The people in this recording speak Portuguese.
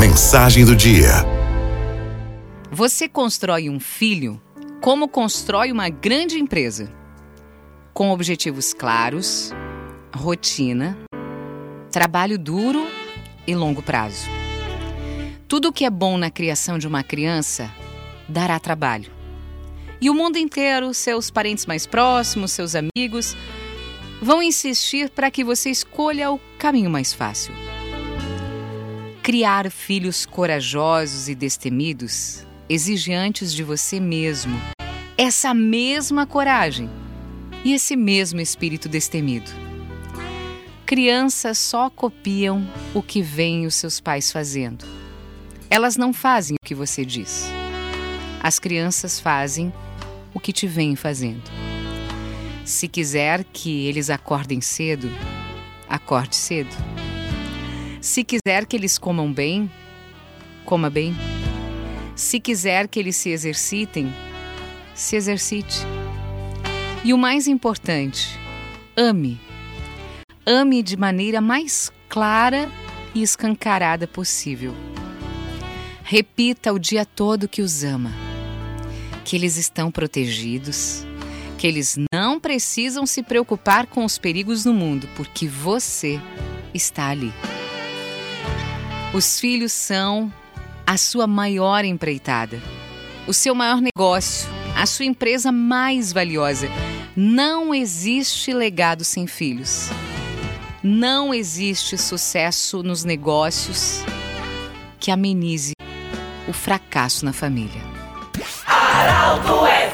Mensagem do dia. Você constrói um filho como constrói uma grande empresa, com objetivos claros, rotina, trabalho duro e longo prazo. Tudo o que é bom na criação de uma criança dará trabalho. E o mundo inteiro, seus parentes mais próximos, seus amigos, vão insistir para que você escolha o caminho mais fácil. Criar filhos corajosos e destemidos exige antes de você mesmo essa mesma coragem e esse mesmo espírito destemido. Crianças só copiam o que veem os seus pais fazendo. Elas não fazem o que você diz. As crianças fazem o que te vêm fazendo. Se quiser que eles acordem cedo, acorde cedo. Se quiser que eles comam bem, coma bem. Se quiser que eles se exercitem, se exercite. E o mais importante, ame. Ame de maneira mais clara e escancarada possível. Repita o dia todo que os ama, que eles estão protegidos, que eles não precisam se preocupar com os perigos no mundo, porque você está ali. Os filhos são a sua maior empreitada, o seu maior negócio, a sua empresa mais valiosa. Não existe legado sem filhos. Não existe sucesso nos negócios que amenize o fracasso na família. Araldo é